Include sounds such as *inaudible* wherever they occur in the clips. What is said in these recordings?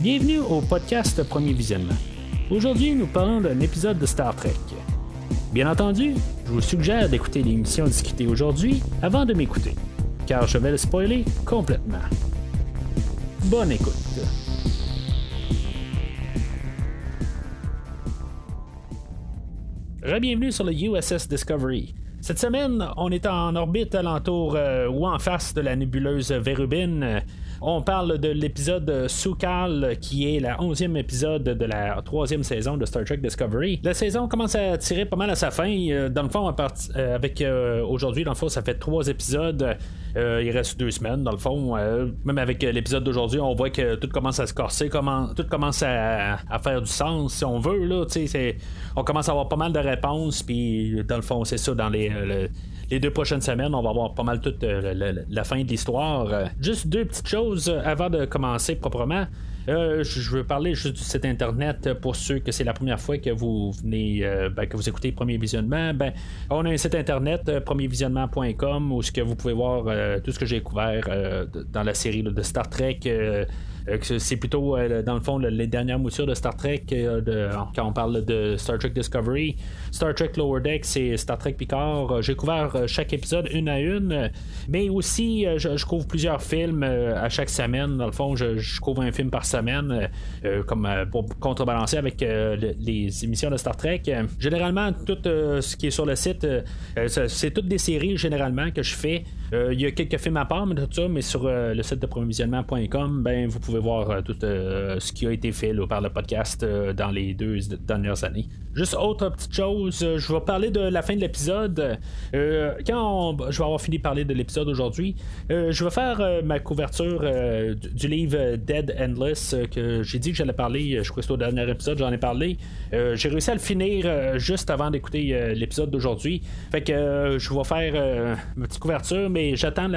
Bienvenue au podcast Premier Visionnement. Aujourd'hui, nous parlons d'un épisode de Star Trek. Bien entendu, je vous suggère d'écouter l'émission discutée aujourd'hui avant de m'écouter, car je vais le spoiler complètement. Bonne écoute. Bienvenue sur le USS Discovery. Cette semaine, on est en orbite alentour euh, ou en face de la nébuleuse Vérubine. On parle de l'épisode Soukal, qui est la onzième épisode de la troisième saison de Star Trek Discovery. La saison commence à tirer pas mal à sa fin. Euh, dans le fond, euh, avec euh, aujourd'hui, dans le fond, ça fait trois épisodes. il reste deux semaines, dans le fond. même avec l'épisode d'aujourd'hui, on voit que tout commence à se corser, tout commence à, faire du sens, si on veut. Là, on commence à avoir pas mal de réponses, puis dans le fond, c'est ça, dans les, les deux prochaines semaines, on va avoir pas mal toute euh, la, fin de l'histoire. Euh, juste deux petites choses euh, avant de commencer proprement. je veux parler juste du site internet pour ceux que c'est la première fois que vous venez, ben, que vous écoutez Premier Visionnement. Ben, on a un site internet, premiervisionnement.com, où ce que vous pouvez voir tout ce que j'ai couvert dans la série de Star Trek euh, c'est plutôt, euh, dans le fond, les dernières moutures de Star Trek, euh, quand on parle de Star Trek Discovery, Star Trek Lower Deck, c'est Star Trek Picard. J'ai couvert chaque épisode une à une, mais aussi, je, couvre plusieurs films à chaque semaine. Dans le fond, je, couvre un film par semaine, comme pour contrebalancer avec les émissions de Star Trek. Généralement, tout ce qui est sur le site, c'est toutes des séries généralement que je fais. Il y a quelques films à part, mais tout ça, mais sur le site de provisionnement.com, ben vous pouvez voir euh, tout euh, ce qui a été fait par le podcast euh, dans les deux dernières années. Juste autre petite chose, je vais parler de la fin de l'épisode. quand je vais avoir fini de parler de l'épisode aujourd'hui, je vais faire ma couverture du, livre Dead Endless que j'ai dit que j'allais parler. Je crois que c'est au dernier épisode, j'en ai parlé. J'ai réussi à le finir juste avant d'écouter l'épisode d'aujourd'hui. Fait que je vais faire ma petite couverture, mais j'attends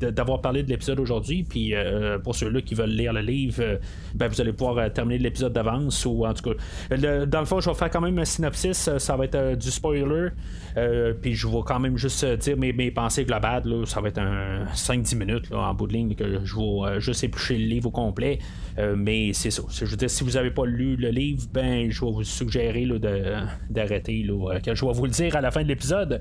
d'avoir parlé de l'épisode aujourd'hui. Puis pour ceux-là qui veulent lire le livre, euh, ben, vous allez pouvoir euh, terminer l'épisode d'avance ou en tout cas. dans le fond, je vais faire quand même un synopsis, euh, ça va être du spoiler. puis je vais quand même juste dire mes, pensées globales. ça va être un 5-10 minutes en bout de ligne que je vais juste éplucher le livre au complet. mais c'est ça. Si vous n'avez pas lu le livre, ben je vais vous suggérer d'arrêter. que je vais vous le dire à la fin de l'épisode.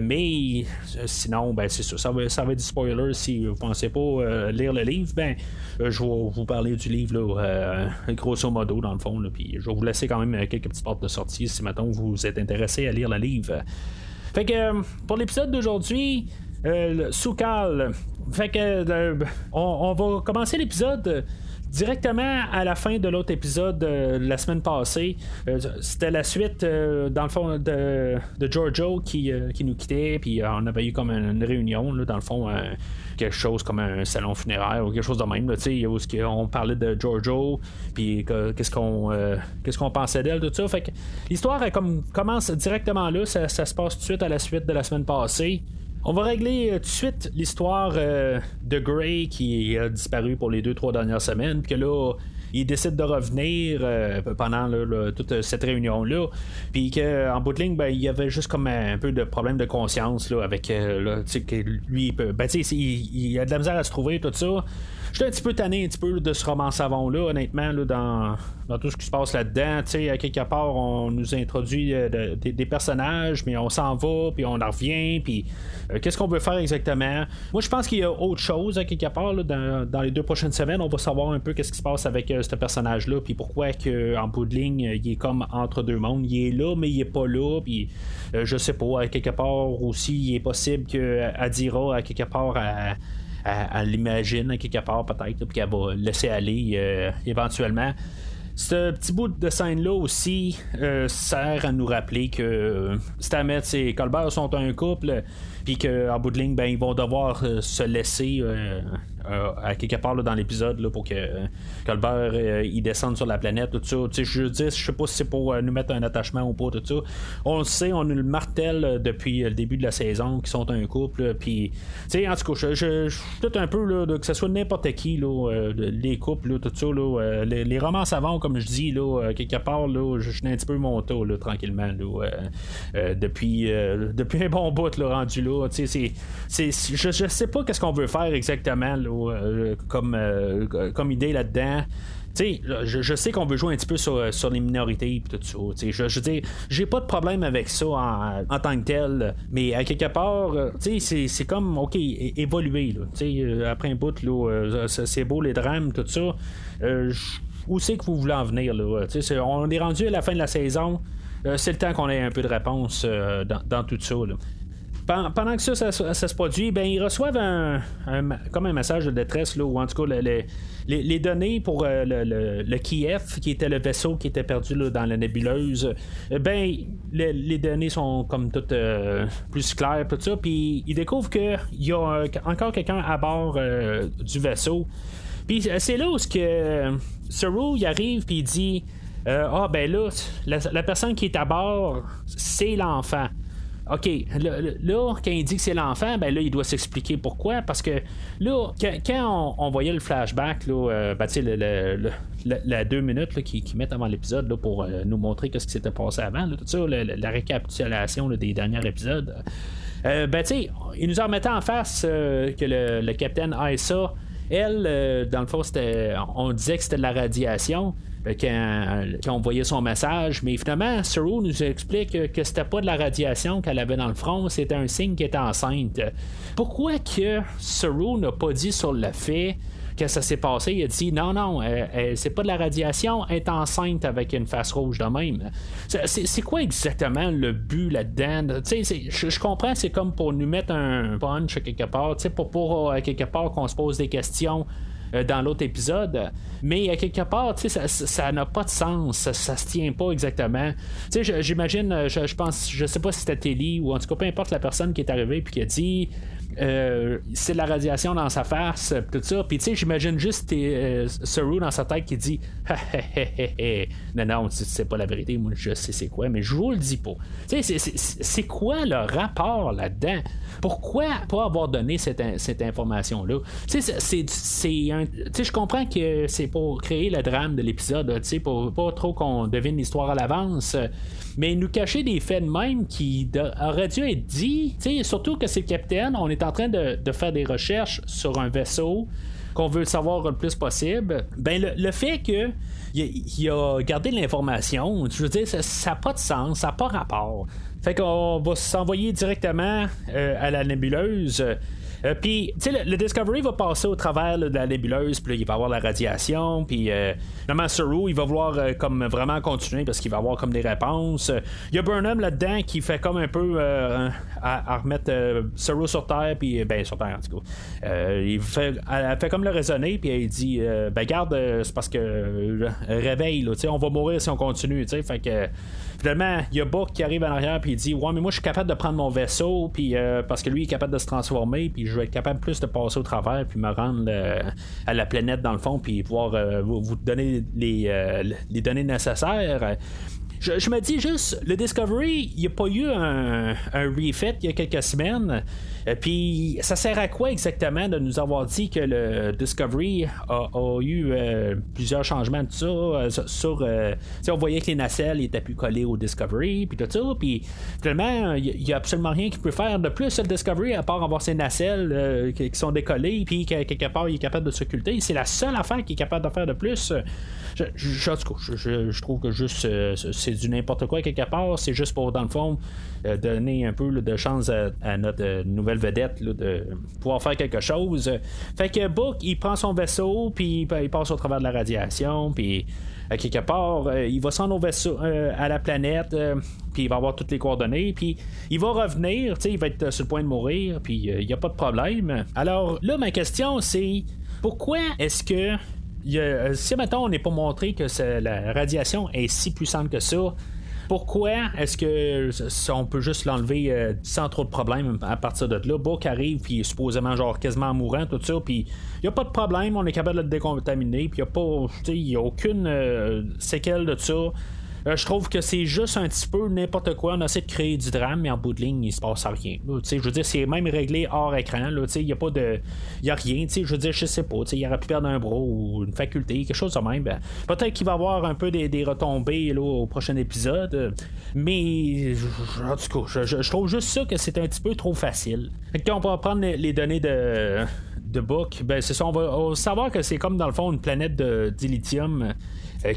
mais sinon, ben c'est ça. Ça va, ça va être du spoiler si vous pensez pas lire le livre. Ben je vais vous parler du livre, euh, grosso modo, dans le fond. puis je vais vous laisser quand même euh, quelques petites portes de sortie si maintenant vous êtes intéressé à lire le livre. Fait que euh, pour l'épisode d'aujourd'hui, Soukal. Fait que on, va commencer l'épisode directement à la fin de l'autre épisode de la semaine passée. C'était la suite, dans le fond, de, de Giorgio qui, qui nous quittait, puis on avait eu comme une, réunion, dans le fond, quelque chose comme un salon funéraire ou quelque chose de même, où on parlait de Giorgio, puis qu'est-ce qu'on euh, pensait d'elle, tout ça. Fait que l'histoire comme, commence directement là, ça, se passe tout de suite à la suite de la semaine passée. On va régler euh, tout de suite l'histoire euh, de Gray qui a disparu pour les deux, trois dernières semaines, puis que là, il décide de revenir euh, pendant toute euh, cette réunion-là. Puis qu'en bout de ligne, ben, il y avait juste comme un, peu de problème de conscience là, avec euh, que lui, ben, il, il, a de la misère à se trouver, tout ça. J'étais un petit peu tanné un petit peu de ce roman savon-là, honnêtement, là, dans, dans, tout ce qui se passe là-dedans. À quelque part, on nous introduit euh, des personnages, mais on s'en va, puis on en revient, puis euh, qu'est-ce qu'on veut faire exactement? Moi, je pense qu'il y a autre chose, à quelque part, là, dans, les deux prochaines semaines. On va savoir un peu qu'est-ce qui se passe avec euh, ce personnage-là, puis pourquoi que, en bout de ligne, il est comme entre deux mondes. Il est là, mais il est pas là, puis je sais pas, à quelque part aussi, il est possible que Adira, à quelque part, à elle, l'imagine quelque part peut-être, puis qu'elle va laisser aller euh, éventuellement. Ce petit bout de scène-là aussi euh, sert à nous rappeler que euh, Stamets et Colbert sont un couple, puis qu'en bout de ligne, ben, ils vont devoir se laisser euh, à quelque part dans l'épisode pour que euh, Colbert euh, il descende sur la planète, tout ça. Je dis, je sais pas si c'est pour nous mettre un attachement ou pas, tout ça. On le sait, on nous le martèle depuis le début de la saison qu'ils sont un couple. Puis, en tout cas, je, suis tout un peu là, que ce soit n'importe qui, les couples, tout ça, les, romans savants, comme je dis, là, quelque part, là, je, suis un petit peu mon taux, tranquillement, depuis, depuis un bon bout, rendu là. je, je sais pas qu'est-ce qu'on veut faire exactement. Là, comme, comme idée là-dedans. Je, je, sais qu'on veut jouer un petit peu sur, les minorités et tout ça. Je, je veux j'ai pas de problème avec ça en, tant que tel, mais à quelque part, c'est comme, OK, évoluer. après un bout, c'est beau les drames, tout ça. où c'est que vous voulez en venir? Là? on est rendu à la fin de la saison. c'est le temps qu'on ait un peu de réponse dans, tout ça pendant que ça, se produit, ben, ils reçoivent un, comme un message de détresse, là, ou en tout cas, les, données pour euh, le, Kiev, qui était le vaisseau qui était perdu dans la nébuleuse, euh, ben, les, données sont comme toutes euh, plus claires, tout ça, puis ils découvrent qu'il y a encore quelqu'un à bord du vaisseau. Puis c'est là où ce que Saru il arrive, puis il dit Ah, ben là, la personne qui est à bord, c'est l'enfant. OK, là, quand il dit que c'est l'enfant, ben là, il doit s'expliquer pourquoi. Parce que là, quand, on, voyait le flashback, là, euh, ben, le, la deux minutes qu'ils qui mettent avant l'épisode pour euh, nous montrer ce qui s'était passé avant, tout ça, la récapitulation des derniers épisodes. Euh, ben, il nous en remettait en face que le, capitaine Aïssa, elle, dans le fond, on disait que c'était de la radiation. Euh, quand, on voyait son message. Mais finalement, Saru nous explique que c'était pas de la radiation qu'elle avait dans le front, c'était un signe qu'elle était enceinte. Pourquoi que Saru n'a pas dit sur le fait que ça s'est passé, il a dit non, non, c'est pas de la radiation, elle est enceinte avec une face rouge de même. C'est quoi exactement le but là-dedans? Je, je comprends, c'est comme pour nous mettre un punch quelque part, pour, pour euh, quelque part qu'on se pose des questions euh, dans l'autre épisode. Mais à quelque part, ça n'a pas de sens. Ça, se tient pas exactement. J'imagine, euh, je, je, pense, je sais pas si c'était Telly ou en tout cas peu importe la personne qui est arrivée puis qui a dit euh, c'est la radiation dans sa face, tout ça. Puis tu sais, j'imagine juste euh, Saru dans sa tête qui dit *laughs* Non, non, c'est pas la vérité, moi je sais c'est quoi, mais je vous le dis pas. Tu sais, c'est quoi le rapport là-dedans? Pourquoi pas avoir donné cette, cette information-là? Tu sais, c'est un. Tu sais, je comprends que c'est pour créer le drame de l'épisode, tu sais, pour pas trop qu'on devine l'histoire à l'avance mais nous cacher des faits de même qui auraient dû être dit, surtout que c'est le capitaine, on est en train de, faire des recherches sur un vaisseau qu'on veut savoir le plus possible, ben le, fait que il, a gardé l'information, je veux dire, ça n'a pas de sens, ça n'a pas rapport. Fait qu'on va s'envoyer directement euh, à la nébuleuse. Euh, puis, tu sais, le, Discovery va passer au travers de la nébuleuse, puis il va avoir la radiation, puis euh, normalement, Saru, il va voir euh, comme vraiment continuer parce qu'il va avoir comme des réponses. Il y a Burnham là-dedans qui fait comme un peu à, remettre Saru sur Terre, puis ben, sur Terre en tout cas. il fait, elle, fait comme le raisonner, puis elle dit ben, garde, c'est parce que réveille, là, on va mourir si on continue, tu sais, fait que Finalement, il y a Book qui arrive en arrière puis il dit Ouais, mais moi je suis capable de prendre mon vaisseau, puis euh, parce que lui il est capable de se transformer, puis je vais être capable plus de passer au travers, puis me rendre euh, à la planète dans le fond, puis pouvoir euh, vous donner les, les données nécessaires. Je, me dis juste, le Discovery, il n'y a pas eu un, refit il y a quelques semaines. Euh, puis ça sert à quoi exactement de nous avoir dit que le Discovery a, eu euh, plusieurs changements de ça euh, sur on voyait que les nacelles étaient plus collées au Discovery puis tout ça puis finalement il n'y a absolument rien qui peut faire de plus le Discovery à part avoir ses nacelles qui, sont décollées puis quelque part il est capable de s'occulter c'est la seule affaire qui est capable de faire de plus je, je, je trouve que juste c'est du n'importe quoi quelque part c'est juste pour dans le fond donner un peu de chance à, notre nouvelle vedette de pouvoir faire quelque chose. Fait que Book, il prend son vaisseau, puis il passe au travers de la radiation, puis à quelque part, euh, il va s'en au vaisseau euh, à la planète, euh, puis il va avoir toutes les coordonnées, puis il va revenir, il va être sur le point de mourir, puis il n'y a pas de problème. Alors là, ma question, c'est pourquoi est-ce que si maintenant on n'est pas montré que la radiation est si puissante que ça, pourquoi est-ce que on peut juste l'enlever euh, sans trop de problèmes à partir de là? Book arrive, puis supposément genre quasiment mourant, tout ça, puis il n'y a pas de problème, on est capable de le décontaminer, puis il n'y a pas, il a aucune euh, séquelle de ça. Euh, je trouve que c'est juste un petit peu n'importe quoi. On essaie de créer du drame, mais en bout de ligne, il se passe rien. je veux dire, c'est même réglé hors écran. Il n'y a pas de. Y a rien. Je veux dire, je sais pas. Il aurait pu perdre un bras ou une faculté, quelque chose de même. Ben, peut-être qu'il va avoir un peu des, retombées là, au prochain épisode. Mais en tout cas, je, trouve juste ça que c'est un petit peu trop facile. Quand on va prendre les données de de Book, ben c'est ça, on va, savoir que c'est comme dans le fond une planète de dilithium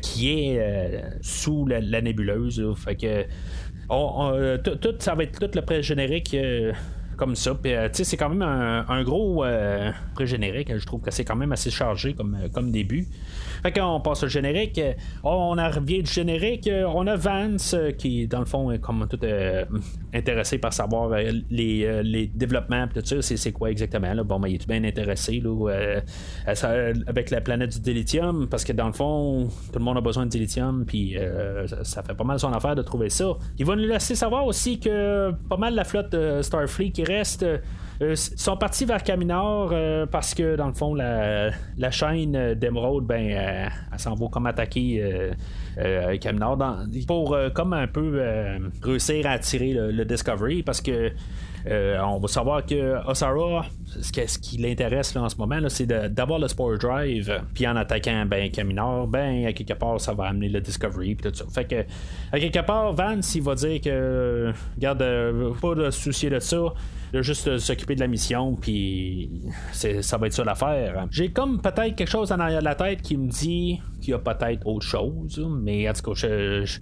qui est sous la, nébuleuse. fait que tout, ça va être tout le pré-générique comme ça. Puis, c'est quand même un, gros pré-générique. Je trouve que c'est quand même assez chargé comme, comme début. Fait qu'on passe au générique. On a revient du générique. On a Vance euh, qui, dans le fond, est comme tout euh, intéressé par savoir euh, les, les développements. Tout ça, c'est, quoi exactement. Là? Bon, ben, il est bien intéressé là, avec la planète du dilithium? Parce que, dans le fond, tout le monde a besoin de dilithium. Puis ça, fait pas mal son affaire de trouver ça. Il va nous laisser savoir aussi que pas mal la flotte Starfleet qui reste euh, sont partis vers Caminor euh, parce que, dans le fond, la, chaîne d'Emerald, ben, euh, elle s'en va comme attaquer Caminor pour comme un peu réussir à attirer le, Discovery parce que on va savoir que Osara, ce qui l'intéresse en ce moment, c'est d'avoir le Spore Drive, puis en attaquant ben, Caminor, ben, à quelque part, ça va amener le Discovery, puis tout ça. Fait que, à quelque part, Vance, il va dire que, garde, pas de soucier de ça de juste euh, s'occuper de la mission, puis ça va être ça l'affaire. J'ai comme peut-être quelque chose en arrière de la tête qui me dit qu'il y a peut-être autre chose, mais en tout cas, je,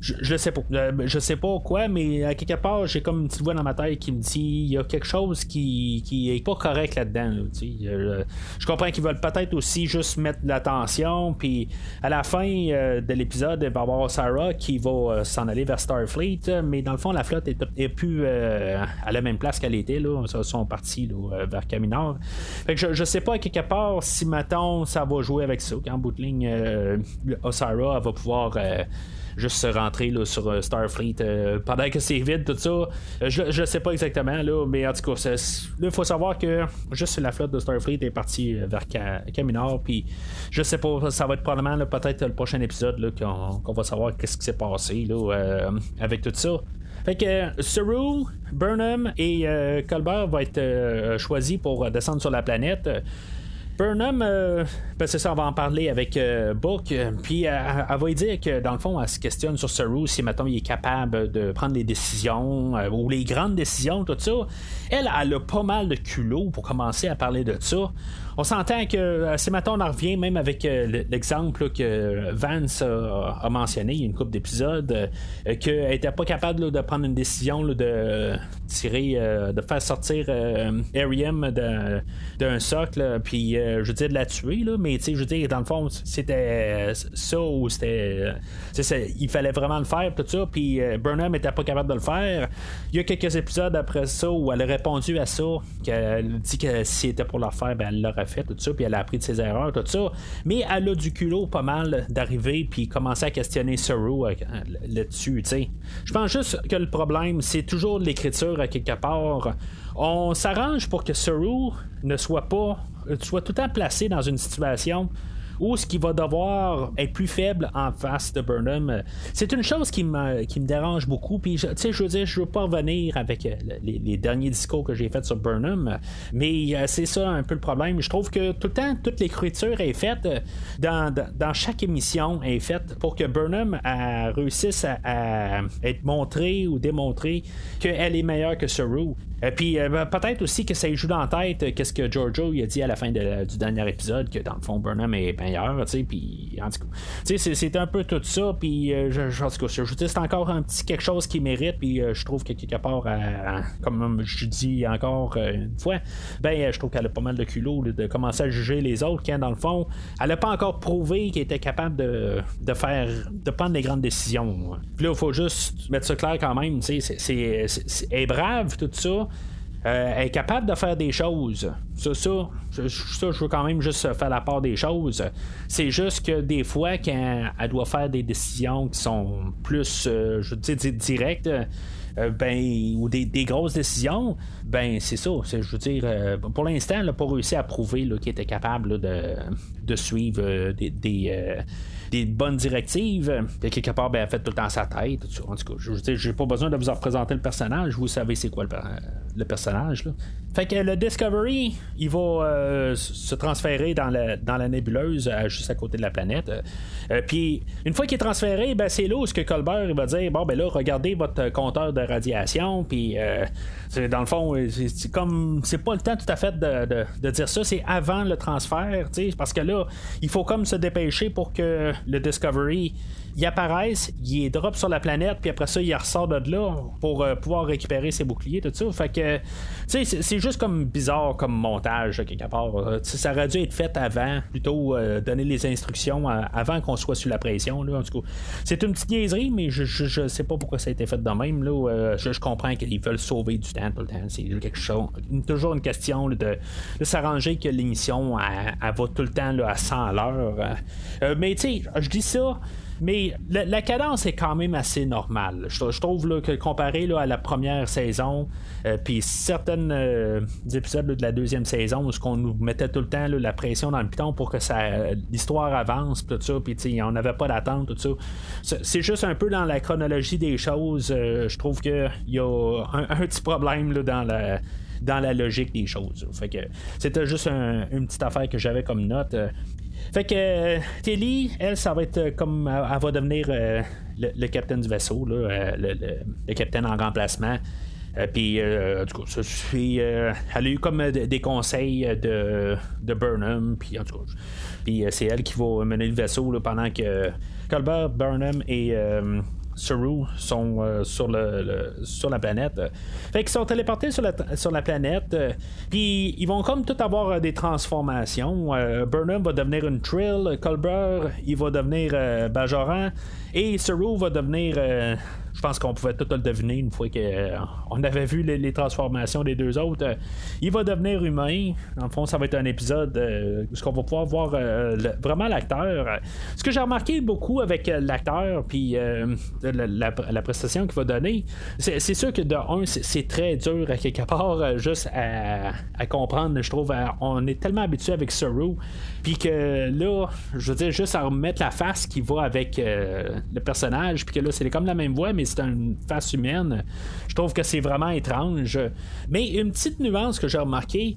je, sais pas. Euh, je sais pas quoi, mais à quelque part, j'ai comme une petite voix dans ma tête qui me dit il y a quelque chose qui, qui est pas correct là-dedans. Euh, je comprends qu'ils veulent peut-être aussi juste mettre de l'attention, puis à la fin de l'épisode, il va y avoir Sarah qui va s'en aller vers Starfleet, mais dans le fond, la flotte est, plus à la même place qu'elle était, là, ils sont partis euh, vers Caminard. Fait que je, je sais pas à quelque part si maintenant ça va jouer avec ça, qu'en bout de ligne, euh, Osara va pouvoir euh, juste rentrer là, sur Starfleet pendant que c'est vide, tout ça. je, je sais pas exactement, là, mais en tout cas, il faut savoir que juste la flotte de Starfleet est partie vers Caminard, puis je sais pas, ça va être probablement peut-être le prochain épisode qu'on, va savoir qu'est-ce qui s'est passé là, avec tout ça. Fait que Saru, Burnham et euh, Colbert vont être euh, choisis pour descendre sur la planète. Burnham, euh, ben, c'est ça, on va en parler avec Book. Puis elle, va dire que dans le fond, elle se questionne sur Saru si maintenant il est capable de prendre les décisions ou les grandes décisions, tout ça. Elle, elle a pas mal de culot pour commencer à parler de ça on s'entend que euh, c'est maintenant on en revient même avec euh, l'exemple que Vance a, mentionné il y a une couple d'épisodes euh, qu'elle était pas capable de prendre une décision de tirer de faire sortir Ariam d'un socle puis je veux dire de la tuer mais tu sais je veux dire dans le fond c'était ça ou c'était il fallait vraiment le faire tout ça puis Burnham était pas capable de le faire. Il y a quelques épisodes après ça où elle a répondu à ça qu'elle dit que si c'était pour le faire ben elle l'aurait fait, tout ça, puis elle a appris de ses erreurs, tout ça. Mais elle a du culot pas mal d'arriver, puis commencer à questionner Saru euh, là-dessus, tu sais. Je pense juste que le problème, c'est toujours l'écriture à quelque part. On s'arrange pour que Saru ne soit pas, soit tout le temps placé dans une situation ou ce qui va devoir être plus faible en face de Burnham. C'est une chose qui me, qui me dérange beaucoup. Puis, tu sais, je veux dire, je veux pas revenir avec euh, les, derniers discours que j'ai faits sur Burnham, mais euh, c'est ça un peu le problème. Je trouve que tout le temps, toute l'écriture est faite euh, dans, dans, chaque émission est faite pour que Burnham réussisse à, être montré ou démontré qu'elle est meilleure que Saru. Et puis ben, peut-être aussi que ça joue dans la tête qu'est-ce que Giorgio il a dit à la fin du dernier épisode que dans le fond Burnham est puis en tout cas, c'est un peu tout ça, puis euh, je, je, en tout cas, je, c'est encore un petit quelque chose qui mérite, puis euh, je trouve que quelque part, comme je dis encore euh, une fois, ben je trouve qu'elle a pas mal de culot de commencer à juger les autres, quand dans le fond, elle n'a pas encore prouvé qu'elle était capable de, de, faire, de prendre des grandes décisions. Puis là, il faut juste mettre ça clair quand même, c'est, c'est, est brave tout ça. Euh, elle est capable de faire des choses. Ça, ça, je veux quand même juste faire la part des choses. C'est juste que des fois, quand elle doit faire des décisions qui sont plus, euh, je veux dire, directes, euh, ben, ou des, grosses décisions, ben c'est ça. Je veux dire, pour l'instant, elle n'a pas réussi à prouver qu'il était capable de, suivre des bonnes directives. Quelque part, ben, elle fait tout le temps sa tête. En tout cas, je n'ai pas besoin de vous en représenter le personnage. Vous savez c'est quoi le, personnage. Là. Fait que le Discovery, il va se transférer dans la, dans la nébuleuse juste à côté de la planète. puis une fois qu'il est transféré, ben, c'est là où ce que Colbert va dire bon ben là regardez votre compteur de radiation puis dans le fond c'est comme c'est pas le temps tout à fait de, de dire ça c'est avant le transfert parce que là il faut comme se dépêcher pour que le Discovery ils apparaissent, ils drop sur la planète, puis après ça, ils ressortent de là pour euh, pouvoir récupérer ses boucliers, tout ça. Fait que, tu sais, c'est juste comme bizarre comme montage, quelque part. Euh, ça aurait dû être fait avant, plutôt euh, donner les instructions avant qu'on soit sous la pression, là, en tout cas. C'est une petite niaiserie, mais je, je, sais pas pourquoi ça a été fait de même, là. Je, comprends qu'ils veulent sauver du temps tout le temps. C'est quelque chose, toujours une question de, de s'arranger que l'émission, elle, va tout le temps là, à 100 à l'heure. mais tu sais, je dis ça. Mais la, cadence est quand même assez normale. Je, trouve que comparé à la première saison, euh, puis certains euh, épisodes de la deuxième saison, où on nous mettait tout le temps la pression dans le piton pour que l'histoire avance, tout ça, puis on n'avait pas d'attente, tout ça. C'est juste un peu dans la chronologie des choses. Euh, je trouve qu'il y a un, petit problème dans la logique des choses. C'était juste une petite affaire que j'avais comme note. Fait que euh, Tilly, elle, ça va être euh, comme. Elle, va devenir euh, le, capitaine du vaisseau, là, le, capitaine en remplacement. puis, du coup, ça suffit. elle a eu comme des conseils de, de Burnham. Puis, en tout cas, puis c'est elle qui va mener le vaisseau pendant que Colbert, Burnham et Saru sont euh, sur, la planète. Fait qu'ils sont téléportés sur la, planète. Euh, puis ils vont comme tout avoir euh, des transformations. Burnham va devenir une Trill. Colbert, il va devenir Bajoran. Et Saru va devenir je pense qu'on pouvait tout le deviner une fois qu'on euh, avait vu les, transformations des deux autres. Euh, il va devenir humain. En fond, ça va être un épisode euh, où on va pouvoir voir vraiment l'acteur. Ce que j'ai remarqué beaucoup avec l'acteur, puis la, prestation qu'il va donner, c'est sûr que de un, c'est très dur à quelque part, juste à, comprendre. Je trouve, on est tellement habitué avec Saru, puis que là, je veux dire, juste à remettre la face qui va avec le personnage, puis que là, c'est comme la même voix, mais c'est une face humaine. Je trouve que c'est vraiment étrange. Mais une petite nuance que j'ai remarqué,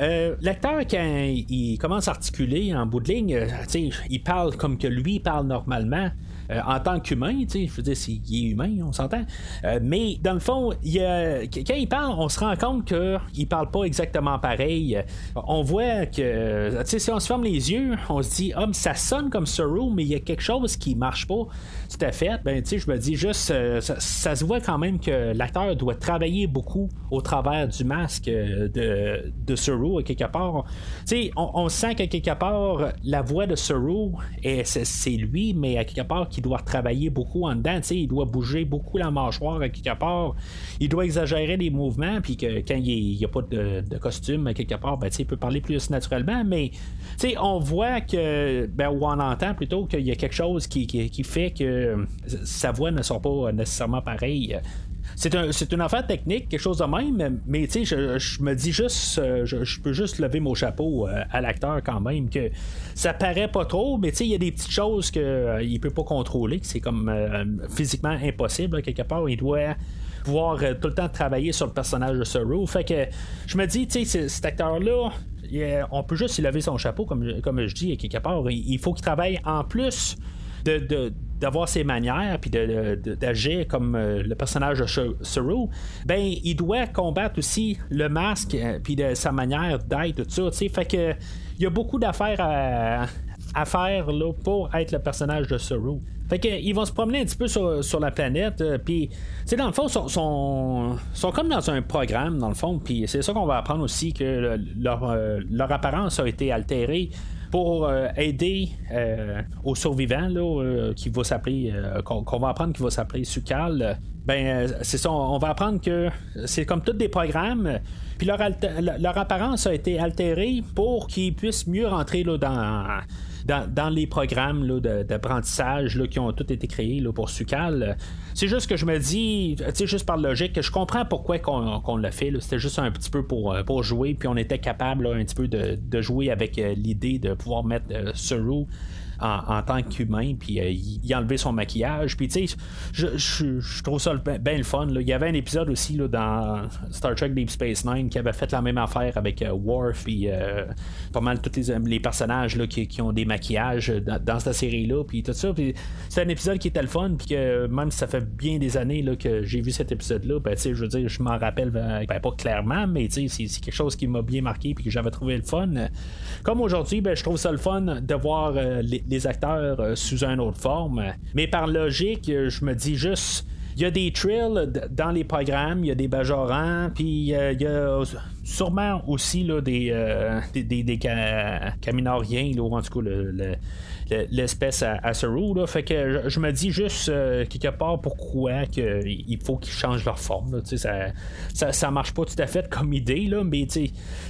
euh, l'acteur, quand il commence à articuler en bout de ligne, euh, il parle comme que lui parle normalement. Euh, en tant qu'humain, je veux dire, il est humain, on s'entend. Euh, mais dans le fond, quand il parle, on se rend compte qu'il parle pas exactement pareil. On voit que, si on se ferme les yeux, on se dit, ah, ça sonne comme Saru, mais il y a quelque chose qui marche pas tout à fait. Ben, je me dis juste, euh, ça, se voit quand même que l'acteur doit travailler beaucoup au travers du masque de, de Saru, quelque part. On, on sent que quelque part, la voix de Saru, c'est lui, mais à quelque part, il doit travailler beaucoup en dedans. Il doit bouger beaucoup la mâchoire à quelque part. Il doit exagérer les mouvements, puis que quand il n'y a pas de, costume à quelque part, ben, il peut parler plus naturellement. Mais on voit que, ben, ou on entend plutôt qu'il y a quelque chose qui, fait que sa voix ne sort pas nécessairement pareille c'est, un, une affaire technique, quelque chose de même, mais tu je, me dis juste, euh, je, peux juste lever mon chapeau euh, à l'acteur quand même, que ça paraît pas trop, mais il y a des petites choses qu'il euh, ne peut pas contrôler, que c'est comme physiquement impossible, quelque part, il doit pouvoir tout le temps travailler sur le personnage de Saru. Fait que je me dis, tu cet acteur-là, on peut juste y lever son chapeau, comme, comme je dis, quelque part. Il, faut qu'il travaille en plus d'avoir ses manières puis d'agir comme euh, le personnage de Saru, ben il doit combattre aussi le masque euh, puis de sa manière d'être tout ça. sais Fait que il y a beaucoup d'affaires à, faire là, pour être le personnage de Saru. Fait qu'ils vont se promener un petit peu sur, la planète, euh, puis, tu dans le fond, sont, sont, sont, comme dans un programme, dans le fond, puis c'est ça qu'on va apprendre aussi, que leur, leur apparence a été altérée pour euh, aider euh, aux survivants là, euh, qui va s'appeler qu'on, va apprendre qui va s'appeler Sukal. Ben c'est ça, on va apprendre que c'est comme tous des programmes. Puis leur, leur apparence a été altérée pour qu'ils puissent mieux rentrer là, dans dans, les programmes d'apprentissage qui ont tous été créés là, pour Sucal. C'est juste que je me dis, juste par logique, que je comprends pourquoi qu'on l'a fait. C'était juste un petit peu pour, euh, jouer, puis on était capable un petit peu de, jouer avec euh, l'idée de pouvoir mettre euh, en, tant qu'humain, puis il, a enlevé son maquillage. Puis tu sais, je, trouve ça bien le fun. Il y avait un épisode aussi là, dans Star Trek Deep Space Nine qui avait fait la même affaire avec Worf, puis pas mal tous les, personnages là, qui, ont des maquillages dans, cette série-là, puis tout ça. C'est un épisode qui était le fun, puis que même si ça fait bien des années là, que j'ai vu cet épisode-là, ben, je veux dire, je m'en rappelle ben, pas clairement, mais c'est, c'est quelque chose qui m'a bien marqué, puis que j'avais trouvé le fun. Comme aujourd'hui, ben, je trouve ça le fun de voir euh, les, acteurs euh, sous une autre forme. Mais par logique, je me dis juste il y a des trills dans les programmes, il y a des bajorants, puis euh, il y a sûrement aussi là, des, des, des, caminoriens, là, en tout cas le, l'espèce à, à Là. Fait que je, me dis juste euh, quelque part pourquoi que, il faut qu'ils changent leur forme. Ça, ça, ça, marche pas tout à fait comme idée, là, mais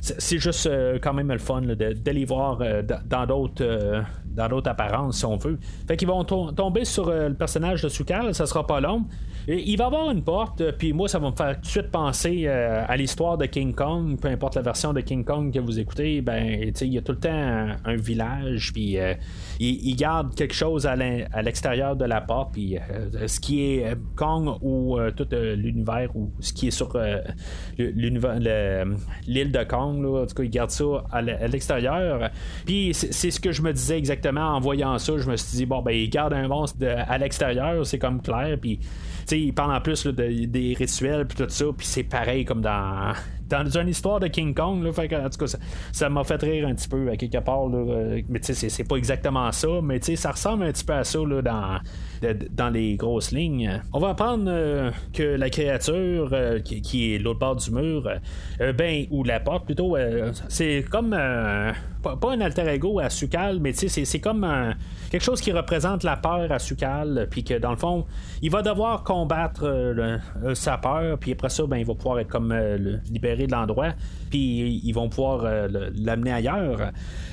c'est juste euh, quand même le fun de, de, les voir euh, dans d'autres dans d'autres apparences si on veut. Fait qu'ils vont tomber sur le personnage de Sukal, ça sera pas long. il va avoir une porte, puis moi, ça va me faire tout de suite penser à l'histoire de King Kong, peu importe la version de King Kong que vous écoutez, ben, il y a tout le temps un, village, puis il, garde quelque chose à l'extérieur de la porte, puis euh, ce qui est euh, Kong ou euh, tout l'univers, ou ce qui est sur l'île de Kong, là, en tout cas, il garde ça à l'extérieur. Puis c'est ce que je me disais exactement en voyant ça. Je me suis dit, bon, ben, il garde un monstre à l'extérieur, c'est comme clair, puis il parle en plus des rituels puis tout ça, puis c'est pareil comme dans dans une histoire de King Kong. Là, fait en tout cas, ça m'a fait rire un petit peu à quelque part. Euh, mais tu sais, c'est pas exactement ça, mais tu sais, ça ressemble un petit peu à ça là, dans, dans les grosses lignes. On va apprendre euh, que la créature euh, qui, est l'autre bord du mur, ben, ou la porte plutôt, c'est comme pas, un alter ego à Sukal, mais c'est comme quelque chose qui représente la peur à Sukal, puis que dans le fond, il va devoir combattre sa peur, puis après ça, ben, il va pouvoir être comme libéré de l'endroit, puis ils vont pouvoir euh, l'amener ailleurs.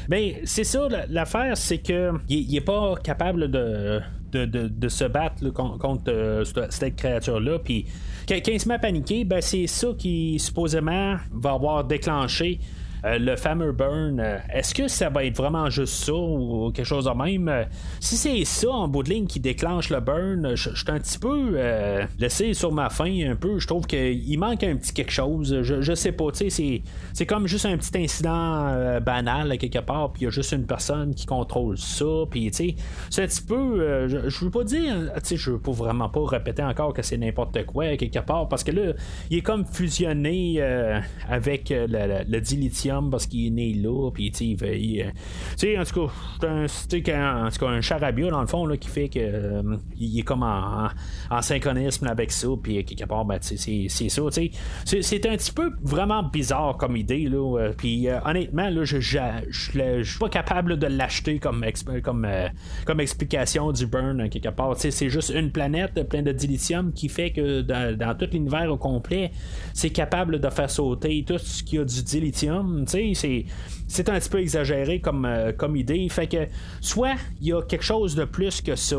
Mais c'est ça, l'affaire, c'est que il est pas capable de, de, se battre contre, euh, cette créature-là. Puis quand il se met à paniquer, ben, c'est ça qui supposément va avoir déclenché euh, le fameux burn, euh, est-ce que ça va être vraiment juste ça ou quelque chose de même? Euh, si c'est ça en bout de ligne qui déclenche le burn, je suis un petit peu laissé sur ma faim un peu. Je trouve qu'il manque un petit quelque chose. Je, je sais pas, tu sais, c'est comme juste un petit incident banal quelque part, puis il y a juste une personne qui contrôle ça, puis tu sais, c'est un petit peu, je, je, veux pas dire, tu sais, je veux pas vraiment pas répéter encore que c'est n'importe quoi quelque part, parce que là, il est comme fusionné avec le, le dilithium parce qu'il est né là, puis tu sais, en tout cas, c'est un, en un charabia dans le fond là, qui fait que euh, il est comme en, synchronisme avec ça, puis quelque part, ben, c'est ça, tu sais. C'est un petit peu vraiment bizarre comme idée, là, euh, puis euh, honnêtement, là, je suis pas capable de l'acheter comme, comme, comme explication du burn, quelque part. C'est juste une planète pleine de dilithium qui fait que dans, dans tout l'univers au complet, c'est capable de faire sauter tout ce qui a du dilithium c'est un petit peu exagéré comme, euh, comme idée. Fait que soit il y a quelque chose de plus que ça,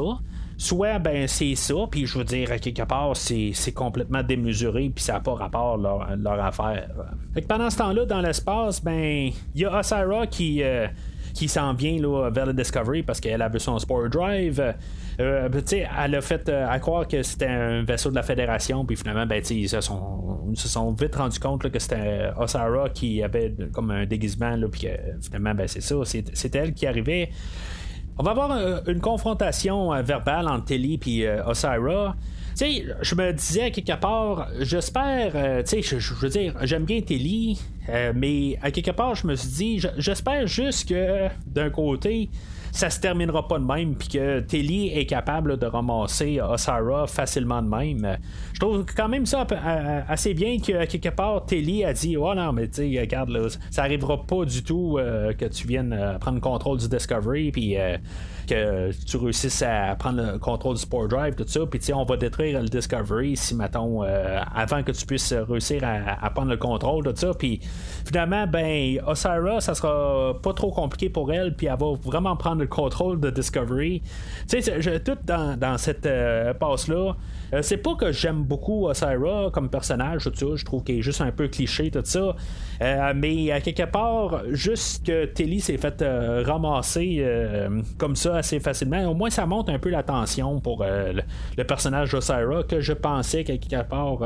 soit ben c'est ça, puis je veux dire, à quelque part, c'est, complètement démesuré, puis ça n'a pas rapport leur, leur affaire. Fait que pendant ce temps-là, dans l'espace, ben il y a Osira qui. Euh, qui s'en vient là, vers le Discovery parce qu'elle a vu son Sport Drive. Euh, elle a fait euh, à croire que c'était un vaisseau de la Fédération, puis finalement, ben, ils se sont, se sont vite rendu compte que c'était Osara qui avait comme un déguisement, puis finalement, ben, c'est ça, c'est elle qui arrivait. On va avoir euh, une confrontation verbale entre Telly et Osira. Sais, je me disais quelque part, j'espère, tu sais, je, veux dire, j'aime bien Telly, mais à quelque part, je me suis dit, j'espère juste que d'un côté, ça se terminera pas de même, puis que Telly est capable de ramasser Osara facilement de même. Trouve quand même ça assez bien que quelque part Telly a dit Oh non, mais tu regarde, là, ça arrivera pas du tout euh, que tu viennes euh, prendre le contrôle du Discovery, puis euh, que tu réussisses à prendre le contrôle du Sport Drive, tout ça, puis on va détruire le Discovery si, mettons, avant que tu puisses réussir à, prendre le contrôle, de ça, puis finalement, ben, Osara, ça sera pas trop compliqué pour elle, puis elle va vraiment prendre le contrôle de Discovery. Tu sais, tout dans, cette passe-là, c'est pas que j'aime beaucoup Osira comme personnage, tout je trouve qu'il est juste un peu cliché, tout ça. mais à quelque part, juste que Tilly s'est fait ramasser comme ça assez facilement, au moins ça monte un peu la tension pour le, personnage d'Osira que je pensais quelque part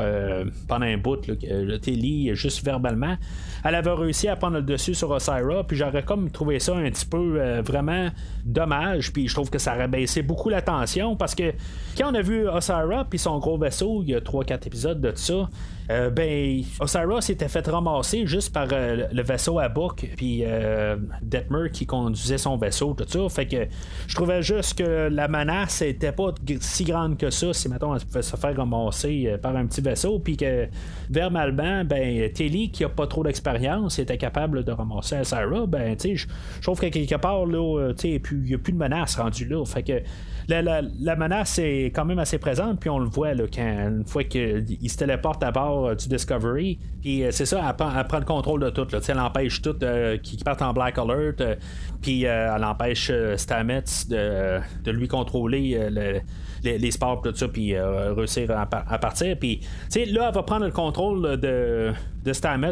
pendant un bout, que Tilly, juste verbalement, elle avait réussi à prendre le dessus sur Osira, puis j'aurais comme trouvé ça un petit peu euh, vraiment dommage, puis je trouve que ça baissé beaucoup la tension parce que quand on a vu Osira puis son gros vaisseau, il y a 3-4 épisodes de ça, euh, ben, Osira s'était fait ramasser juste par euh, le vaisseau à Book, puis euh, Detmer qui conduisait son vaisseau, tout ça. Fait que je trouvais juste que la menace était pas si grande que ça si, mettons, elle pouvait se faire ramasser par un petit vaisseau, puis que vers Malban, ben, Telly, qui a pas trop d'expérience, était capable de ramasser Osira, ben, tu sais, je trouve que quelque part, là, tu il n'y a plus de menace rendue là. Fait que la, menace est quand même assez présente, puis on le voit là, quand, une fois qu'il se téléporte à bord euh, du Discovery, puis euh, c'est ça, elle, prend le contrôle de tout. Elle empêche tout euh, qui, part en Black Alert, puis elle empêche Stamets de, de, lui contrôler le les, sports, tout ça, puis réussir à, partir. Puis, là, elle va prendre le contrôle de, de Stamets.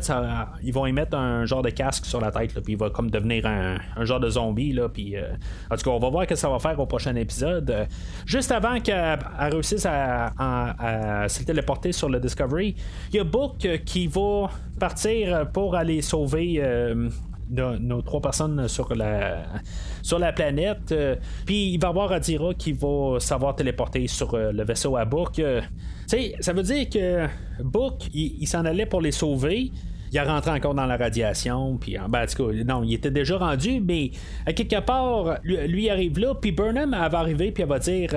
ils vont y mettre un genre de casque sur la tête, puis il va comme devenir un, genre de zombie. Là, puis, euh, en tout cas, on va voir ce que ça va faire au prochain épisode. juste avant qu'elle réussisse à, se téléporter sur le Discovery, il y a Book qui va partir pour aller sauver euh, nos, trois personnes sur la, planète. Euh, puis il va y avoir Adira qui va savoir téléporter sur euh, le vaisseau à Book. Euh, ça veut dire que Book, il, s'en allait pour les sauver il rentré encore dans la radiation, puis en ben, non, il était déjà rendu, mais à quelque part, lui, arrive là, puis Burnham elle va arriver, puis elle va dire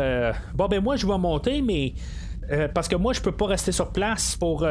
Bon, ben moi, je vais monter, mais. parce que moi, je peux pas rester sur place pour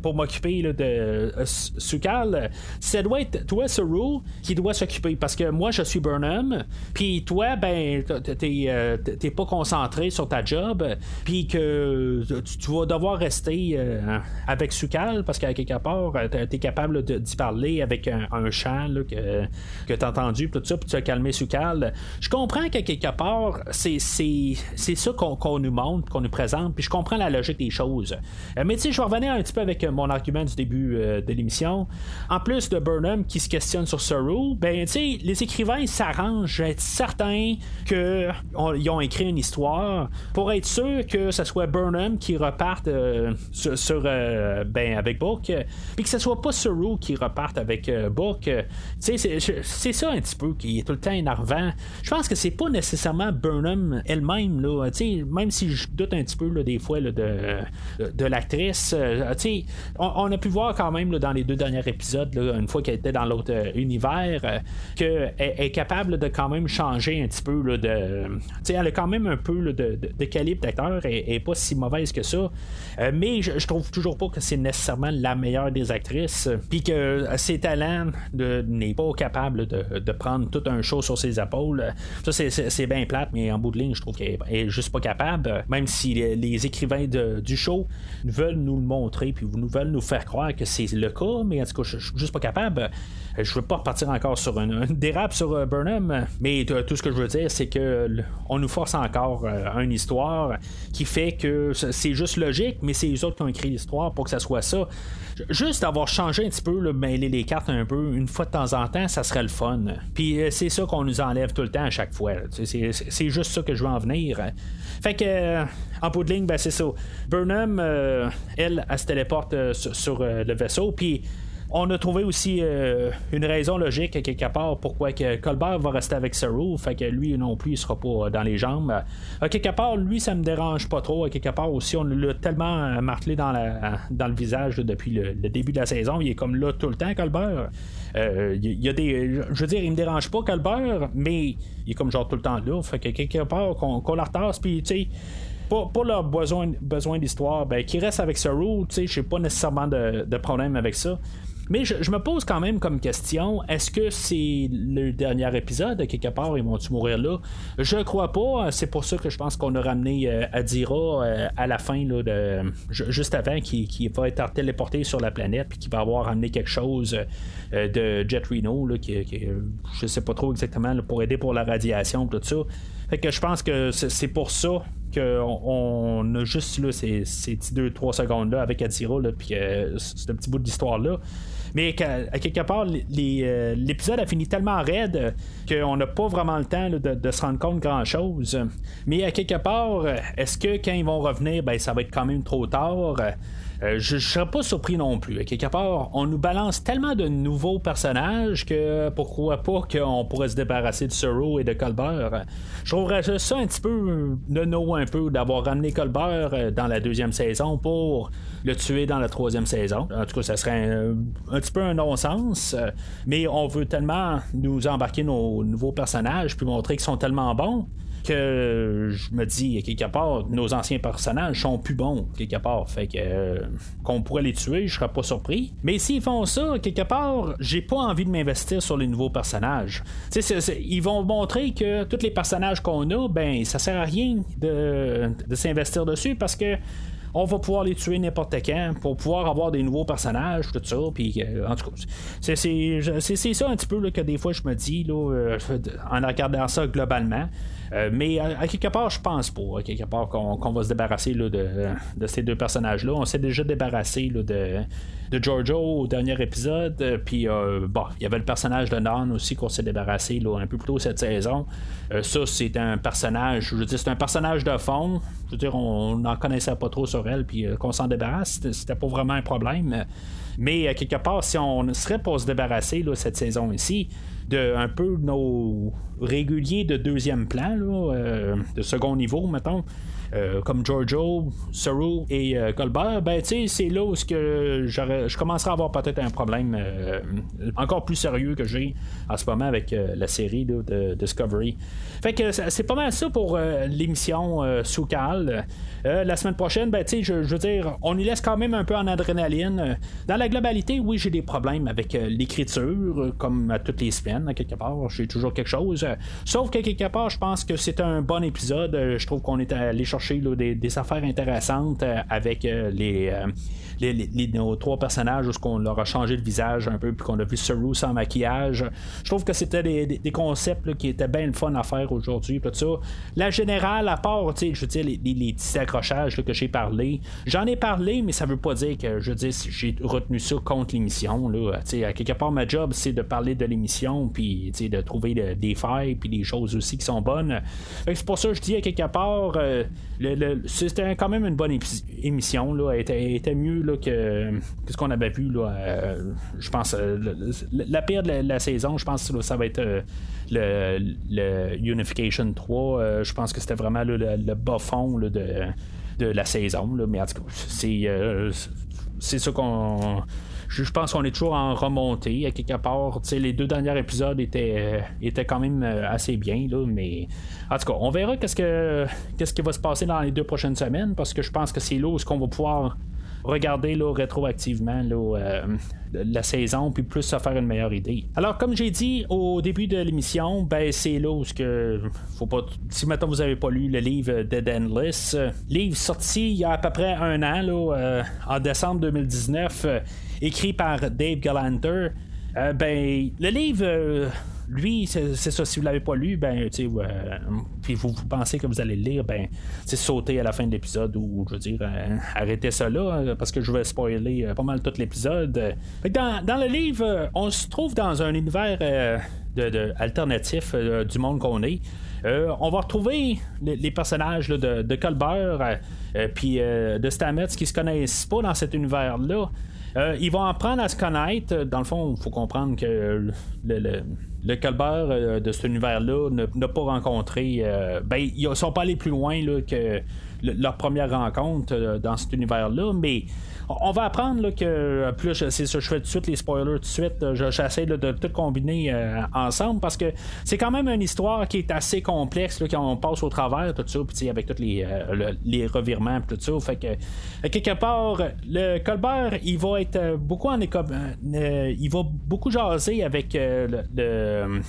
pour m'occuper de euh, Sukal, ça doit être toi, Saru, qui doit s'occuper. Parce que moi, je suis Burnham, puis toi, ben, euh, t'es pas concentré sur ta job, puis que tu, vas devoir rester euh, avec Sukal, parce qu'à quelque part, t'es capable d'y parler avec un, chant que, que t'as entendu, tout ça, puis tu as calmé Sukal. Je comprends qu'à quelque part, c'est ça qu'on nous montre, qu'on nous présente, puis je comprends la logique des choses. mais tu sais, je vais revenir un petit peu avec mon argument du début euh, de l'émission. En plus de Burnham qui se questionne sur Saru, ben, tu les écrivains s'arrangent à être certains qu'ils ont écrit une histoire pour être sûr que ce soit Burnham qui reparte euh, sur, euh, ben, avec Book, puis que ce soit pas Saru qui reparte avec Book. Sais, c'est ça un petit peu qui est tout le temps énervant. Je pense que c'est pas nécessairement Burnham elle-même, là, même si je doute un petit peu des fois de, de, l'actrice. tu on, a pu voir quand même dans les deux derniers épisodes, une fois qu'elle était dans l'autre euh, univers, euh, qu'elle est capable de quand même changer un petit peu. Là, de, elle a quand même un peu de, calibre d'acteur et, et, pas si mauvaise que ça. Euh, mais je, trouve toujours pas que c'est nécessairement la meilleure des actrices. Puis que ses talents n'est pas capable de, prendre tout un show sur ses épaules. Ça, c'est bien plate, mais en bout de ligne, je trouve qu'elle est juste pas capable. Même si les, écrivains du show veulent nous le montrer, puis nous veulent nous faire croire que c'est le cas, mais en tout cas, je, suis juste pas capable. Euh, je veux pas repartir encore sur une, dérape sur euh, Burnham, mais tout ce que je veux dire, c'est que on nous force encore euh, une histoire qui fait que c'est juste logique, mais c'est les autres qui ont écrit l'histoire pour que ça soit ça. Juste avoir changé un petit peu, le mêler les cartes un peu, une fois de temps en temps, ça serait le fun. Puis c'est ça qu'on nous enlève tout le temps à chaque fois. C'est juste ça que je veux en venir. Fait que, en bout de ligne, ben, c'est ça. Burnham, elle, elle se téléporte sur, le vaisseau, puis on a trouvé aussi euh, une raison logique quelque part pourquoi que Colbert va rester avec Saru, fait que lui non plus il sera pas dans les jambes. À quelque part, lui ça me dérange pas trop. À quelque part aussi, on l'a tellement martelé dans, le visage depuis le, début de la saison. Il est comme là tout le temps, Colbert. Euh, y, a des. Je veux dire, il me dérange pas, Colbert, mais il est comme genre tout le temps là. Fait que quelque part, qu'on qu la retasse, puis tu sais pour, leur besoin, besoin d'histoire, ben, qui reste avec Saru, tu sais, j'ai pas nécessairement de, de, problème avec ça. Mais je, me pose quand même comme question est-ce que c'est le dernier épisode Quelque part, ils vont-tu mourir là? Je crois pas. C'est pour ça que je pense qu'on a ramené euh, Adira euh, à la fin, là, de, juste avant, qui, va être téléporté sur la planète, puis qui va avoir amené quelque chose euh, de Jet Reno, là, qui, je sais pas trop exactement, pour aider pour la radiation, tout ça. Fait que je pense que c'est pour ça qu'on a juste là, ces, ces 2-3 secondes-là avec Adira, puis ce petit bout d'histoire-là. Mais à, quelque part, euh, l'épisode a fini tellement raide qu'on n'a pas vraiment le temps de, se rendre compte grand-chose. Mais à quelque part, est-ce que quand ils vont revenir, ben, ça va être quand même trop tard? Euh, je ne serais pas surpris non plus. Quelque part, on nous balance tellement de nouveaux personnages que pourquoi pas qu'on pourrait se débarrasser de Sorrow et de Colbert. Je trouverais ça un petit peu de no un peu d'avoir ramené Colbert euh, dans la deuxième saison pour le tuer dans la troisième saison. En tout cas, ça serait un, petit peu un non-sens, euh, mais on veut tellement nous embarquer nos nouveaux personnages puis montrer qu'ils sont tellement bons que je me dis, quelque part, nos anciens personnages sont plus bons, quelque part. Fait que euh, qu'on pourrait les tuer, je serais pas surpris. Mais s'ils font ça, quelque part, j'ai pas envie de m'investir sur les nouveaux personnages. ils vont montrer que tous les personnages qu'on a, ben, ça sert à rien de, de s'investir dessus parce que on va pouvoir les tuer n'importe quand pour pouvoir avoir des nouveaux personnages, tout ça. Puis, euh, en tout cas, c'est, ça un petit peu que des fois je me dis là, euh, en regardant ça globalement. Euh, mais à, quelque part, je pense pas. À quelque part, qu'on, va se débarrasser de, ces deux personnages-là. On s'est déjà débarrassé de, de Giorgio au dernier épisode. Puis, bon, il y avait le personnage de Nan aussi qu'on s'est débarrassé un peu plus tôt cette saison. ça, c'est un personnage, je veux c'est un personnage de fond. Je veux dire, on n'en connaissait pas trop sur elle, puis euh, qu'on s'en débarrasse, c'était pas vraiment un problème. Mais euh, quelque part, si on serait pour se débarrasser là, cette saison ici, de un peu nos réguliers de deuxième plan, euh, de second niveau, mettons, euh, comme Giorgio, Saru et euh, Colbert, ben, tu c'est là où que je commencerai à avoir peut-être un problème euh, encore plus sérieux que j'ai en ce moment avec la série de Discovery. Fait que c'est pas mal ça pour l'émission Soukal. la semaine prochaine, ben, je, je veux dire, on y laisse quand même un peu en adrénaline. Dans la globalité, oui, j'ai des problèmes avec l'écriture, comme à toutes les semaines, à quelque part. J'ai toujours quelque chose. Sauf que quelque part, je pense que c'est un bon épisode. Je trouve qu'on est allé chercher des, affaires intéressantes euh, avec euh, euh, les, les, nos trois personnages où on leur a changé le visage un peu puis qu'on a vu Saru sans maquillage. Je trouve que c'était des, concepts qui étaient bien le fun à faire aujourd'hui. Ça. La générale, à part, je veux dire, les, petits accrochages que j'ai parlé, j'en ai parlé, mais ça veut pas dire que je dis j'ai retenu ça contre l'émission. À quelque part, ma job, c'est de parler de l'émission puis de trouver des failles puis des choses aussi qui sont bonnes. C'est pour ça que je dis à quelque part, c'était quand même une bonne émission. Là. Elle, était, mieux là, que, ce qu'on avait vu. Là, euh, je pense euh, la pire de la, saison, je pense que ça va être euh, le, Unification 3. je pense que c'était vraiment le, bas fond de, de la saison. mais en tout cas, c'est, c'est ça qu'on je, pense qu'on est toujours en remontée quelque part. les deux derniers épisodes étaient, euh, étaient quand même euh, assez bien, là, mais en tout cas, on verra qu'est-ce, que, qu'est-ce qui va se passer dans les deux prochaines semaines parce que je pense que c'est là où qu'on va pouvoir regarder là, rétroactivement euh, la saison, puis plus se faire une meilleure idée. Alors, comme j'ai dit au début de l'émission, ben c'est là où que faut pas. Si maintenant vous avez pas lu le livre Dead Endless, livre sorti il y a à peu près un an, là, en décembre 2019 écrit par Dave Galanter. Euh, ben, le livre, euh, lui, c'est ça. Si vous l'avez pas lu, ben, tu sais, puis vous, pensez que vous allez le lire, ben, c'est sauter à la fin de l'épisode ou, je veux dire, euh, arrêtez ça là, parce que je vais spoiler pas mal tout l'épisode. Dans, le livre, on se trouve dans un univers de, alternatif du monde qu'on est. on va retrouver les, personnages de, Colbert puis de Stamets qui se connaissent pas dans cet univers-là. Euh, ils vont apprendre à se connaître. Dans le fond, il faut comprendre que le, Colbert euh, de cet univers-là n'a pas rencontré. Euh, ben, ils sont pas allés plus loin que leur première rencontre dans cet univers-là, mais on va apprendre que plus c'est je fais tout de suite les spoilers tout de suite. J'essaie de, tout combiner ensemble parce que c'est quand même une histoire qui est assez complexe, là, quand on passe au travers, tout ça, puis avec tous les, les revirements, tout ça. Fait que quelque part, le Colbert, il va être beaucoup en il va beaucoup jaser avec le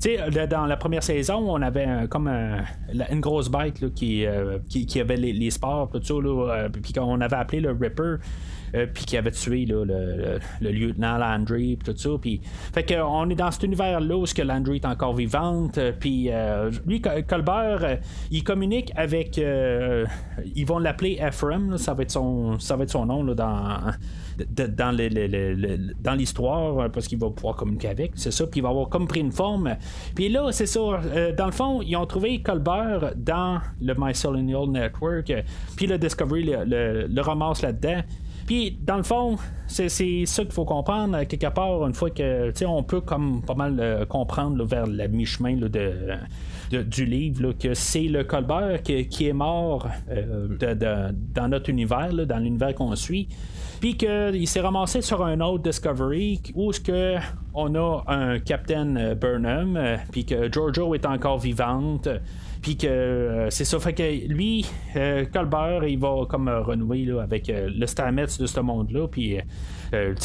tu sais, dans la première saison, on avait comme une grosse bête qui, euh, qui, avait les, sports, tout ça, euh, puis qu'on avait appelé le Ripper. Euh, puis qui avait tué le, lieutenant Landry, puis tout ça. Puis, fait qu'on est dans cet univers-là où que Landry est encore vivante. Puis lui, Colbert, il communique avec. ils vont l'appeler Ephraim, ça va être son, ça va être son nom là, dans dans, l'histoire, euh, parce qu'il va pouvoir communiquer avec, c'est ça, puis il va avoir comme pris une forme. Puis là, c'est ça, euh, dans le fond, ils ont trouvé Colbert dans le Mycelial Network, puis le Discovery le, le, ramasse là-dedans. Puis, dans le fond, c'est, ça qu'il faut comprendre, quelque part, une fois que, tu sais, on peut comme pas mal comprendre vers la mi-chemin de, du livre, que c'est le Colbert qui, est mort euh, dans notre univers, dans l'univers qu'on suit. Puis qu'il s'est ramassé sur un autre Discovery où ce que on a un Captain Burnham, euh, puis que Giorgio est encore vivante. Puis que euh, c'est ça. Fait que lui, euh, Colbert, il va comme renouer avec le Stamets de ce monde-là. Puis,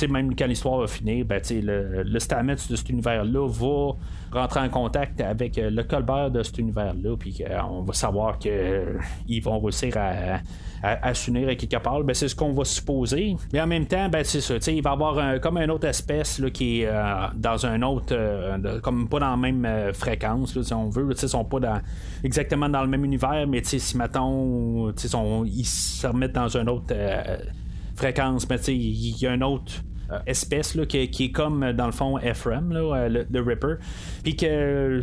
même quand l'histoire va finir, ben, le, le Stamets de cet univers-là va rentrer en contact avec le Colbert de cet univers-là. Puis on va savoir qu'ils vont réussir à à, s'unir à quelque part, ben, c'est ce qu'on va supposer. Mais en même temps, ben, c'est ça. Il va y avoir comme une autre espèce là, qui est euh, dans un autre, euh, comme pas dans la même euh, fréquence, si on veut. Ils sont pas exactement dans le même univers, mais si mettons, ils se remettent dans une autre fréquence, mais il y a un autre euh, espèce là, qui, est comme dans le fond Ephraim, euh, le, Ripper. Puis que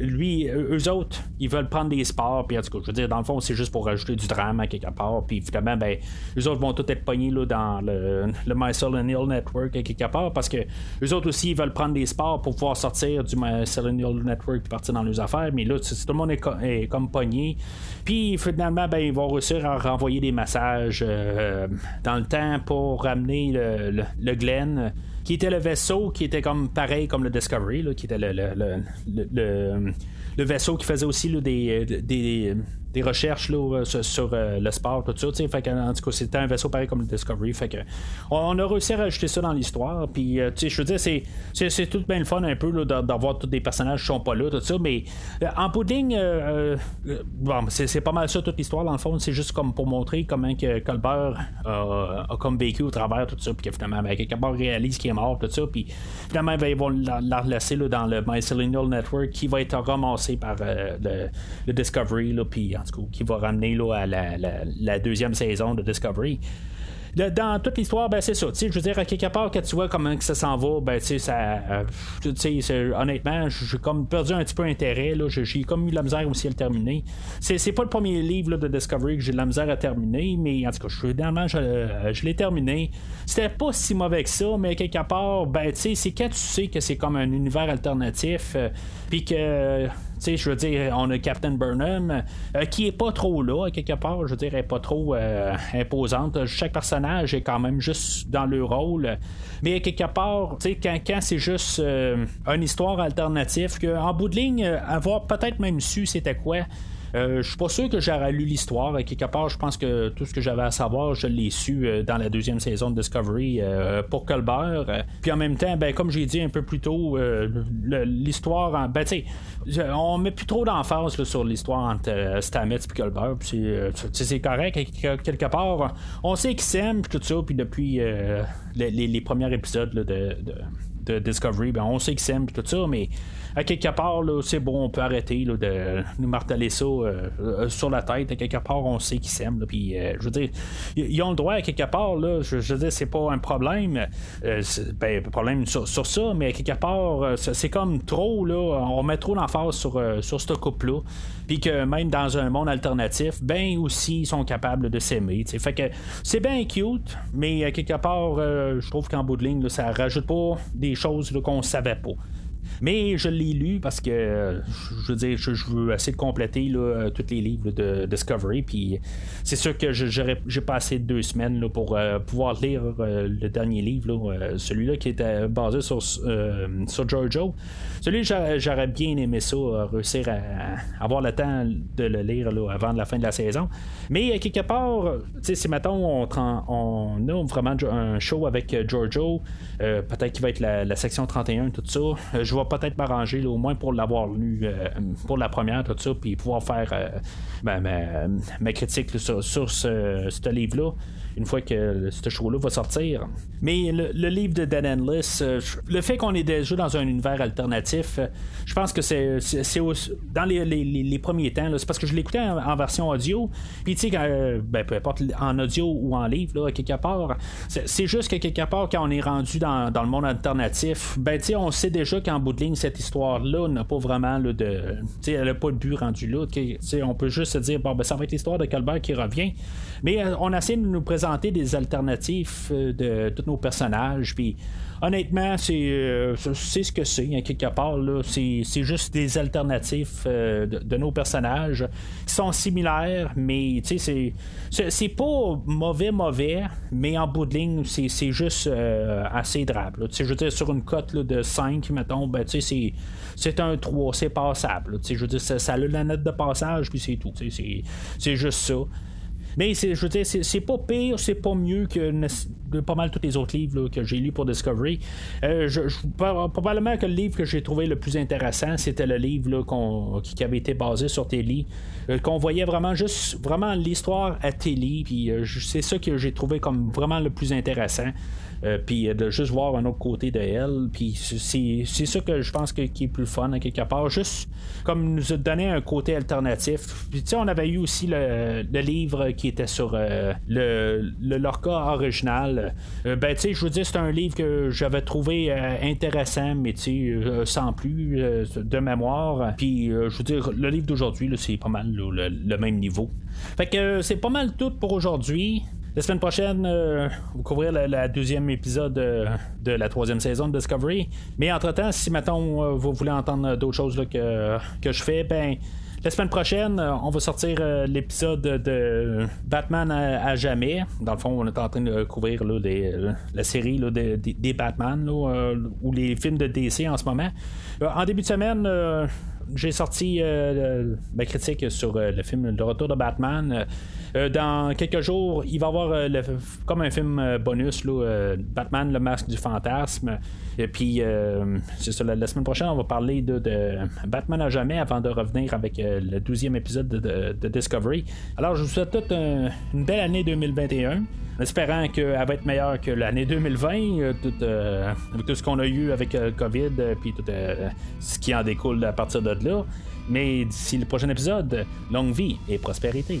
lui, eux autres, ils veulent prendre des sports. Puis en tout cas, je veux dire, dans le fond, c'est juste pour rajouter du drame à quelque part. Puis finalement, ben, eux autres vont tous être pognés là, dans le, le Network à quelque part parce que eux autres aussi, ils veulent prendre des sports pour pouvoir sortir du Mycelial Network et partir dans leurs affaires. Mais là, tout le monde est, comme pogné. Puis finalement, ben, ils vont réussir à renvoyer des massages euh, dans le temps pour ramener le, le, le qui était le vaisseau qui était comme pareil comme le Discovery, qui était le, vaisseau qui faisait aussi des, des, des recherches là, sur, euh, le sport, tout ça. Fait en tout cas, c'était un vaisseau pareil comme le Discovery. Fait que, on, a réussi à rajouter ça dans l'histoire. Puis, euh, je veux dire, c'est, tout bien le fun un peu d'avoir tous des personnages qui sont pas là, tout ça. Mais euh, en pudding, bon, c'est, pas mal ça toute l'histoire. Dans le fond, c'est juste comme pour montrer comment que Colbert a, comme vécu au travers tout ça. Puis que finalement, ben, réalise qu'il est mort, tout ça. Puis finalement, ben, ils vont la, relacer dans le Mycelial Network qui va être ramassé par le, Discovery. Là, puis qui va ramener là, à la, deuxième saison de Discovery dans toute l'histoire, ben c'est ça. Je veux dire, à quelque part, quand tu vois comment que ça s'en va, ben tu ça. Euh, honnêtement, j'ai comme perdu un petit peu intérêt. J'ai comme eu la misère aussi à le terminer. C'est pas le premier livre de Discovery que j'ai de la misère à terminer, mais en tout cas, finalement, je, euh, je l'ai terminé. C'était pas si mauvais que ça, mais quelque part, ben tu sais, c'est quand tu sais que c'est comme un univers alternatif, euh, puis que je veux dire, on a Captain Burnham, euh, qui est pas trop là, quelque part, je veux dire, elle est pas trop euh, imposante. Chaque personnage est quand même juste dans le rôle. Mais quelque part, tu sais, quand, quand c'est juste euh, une histoire alternative, qu'en bout de ligne, avoir peut-être même su c'était quoi. Euh, je suis pas sûr que j'aurais lu l'histoire. Quelque part, je pense que tout ce que j'avais à savoir, je l'ai su euh, dans la deuxième saison de Discovery euh, pour Colbert. Puis en même temps, ben, comme j'ai dit un peu plus tôt, l'histoire, ben, tu on met plus trop d'emphase sur l'histoire entre Stamets et Colbert. Puis c'est correct. Quelque part, on sait qu'ils s'aiment, tout ça. Puis depuis les, premiers épisodes de, Discovery, ben, on sait qu'ils s'aiment, tout ça. Mais à quelque part, c'est bon, on peut arrêter de nous marteler ça euh, euh, sur la tête. À quelque part, on sait qu'ils s'aiment. Puis, euh, je veux dire, ils ont le droit à quelque part. Là, je, veux dire, c'est pas un problème. ben, problème sur, ça, mais à quelque part, c'est comme trop. Là, on met trop d'emphase sur, sur ce couple-là. Puis que même dans un monde alternatif, ben aussi, ils sont capables de s'aimer. Fait que c'est bien cute, mais à quelque part, je trouve qu'en bout de ligne, ça rajoute pas des choses qu'on savait pas. Mais je l'ai lu parce que, je veux dire, je, veux essayer de compléter tous les livres de Discovery. Puis c'est sûr que j'ai passé deux semaines pour pouvoir lire le dernier livre, celui-là qui était basé sur, sur Giorgio. Celui j'aurais bien aimé ça, réussir à, avoir le temps de le lire avant la fin de la saison. Mais quelque part, si mettons on, a vraiment un show avec Giorgio, peut-être qu'il va être la, section 31, tout ça, je vais peut-être m'arranger au moins pour l'avoir lu pour la première, tout ça, puis pouvoir faire ben, ma, critique sur, ce livre-là une fois que ce show-là va sortir. Mais le, livre de Dan Endless, euh, le fait qu'on est déjà dans un univers alternatif, euh, je pense que c'est, dans les, premiers temps, c'est parce que je l'écoutais en, version audio. Puis tu sais, euh, ben, peu importe en audio ou en livre, là, quelque part, c'est, juste que quelque part, quand on est rendu dans, le monde alternatif, ben tu sais, on sait déjà qu'en bout de ligne, cette histoire-là n'a pas vraiment de. Tu sais, elle n'a pas de but rendu là. on peut juste se dire, ben ça va être l'histoire de Colbert qui revient. Mais on essaie de nous présenter des alternatives euh, de tous nos personnages. Puis honnêtement, c'est euh, ce que c'est, hein, quelque part. C'est, juste des alternatives euh, de, nos personnages qui sont similaires, mais c'est, pas mauvais, mauvais, mais en bout de ligne, c'est, juste assez drable. Je veux dire, sur une cote de 5, mettons, ben, c'est, c'est un 3, c'est passable. Je veux dire, ça, ça, a la note de passage, puis c'est tout. C'est juste ça. Mais je veux dire, c'est pas pire, c'est pas mieux que pas mal tous les autres livres que j'ai lus pour Discovery. Euh, je, probablement que le livre que j'ai trouvé le plus intéressant, c'était le livre qui, avait été basé sur Telly. Euh, qu'on voyait vraiment juste vraiment l'histoire à Telly. Puis euh, c'est ça que j'ai trouvé comme vraiment le plus intéressant. Euh, puis de juste voir un autre côté de elle. Puis c'est ça que je pense que, qui est plus fun quelque part. Juste comme nous a donné un côté alternatif. Puis tu sais, on avait eu aussi le, livre qui était sur euh, le, le Lorca original. Euh, ben tu sais, je vous dis, c'est un livre que j'avais trouvé intéressant, mais tu sais, sans plus de mémoire. Puis je veux dire, le livre d'aujourd'hui, c'est pas mal le, le même niveau. Fait que c'est pas mal tout pour aujourd'hui. La semaine prochaine, euh, vous couvrir le, deuxième épisode euh, de la troisième saison de Discovery. Mais entre-temps, si maintenant euh, vous voulez entendre d'autres choses que, que je fais, ben. La semaine prochaine, on va sortir l'épisode de Batman à, jamais. Dans le fond, on est en train de couvrir la série des Batman ou les films de DC en ce moment. en début de semaine, j'ai sorti ma critique sur le film Le Retour de Batman. Euh, dans quelques jours, il va y avoir euh, comme un film euh, bonus, Batman, le masque du fantasme. Et puis, c'est ça, la, semaine prochaine, on va parler de, Batman à jamais avant de revenir avec le 12e épisode de, Discovery. Alors, je vous souhaite toute une belle année 2021 en espérant qu'elle va être meilleure que l'année 2020, tout, avec tout ce qu'on a eu avec le COVID, puis tout ce qui en découle à partir de là. Mais d'ici le prochain épisode, longue vie et prospérité.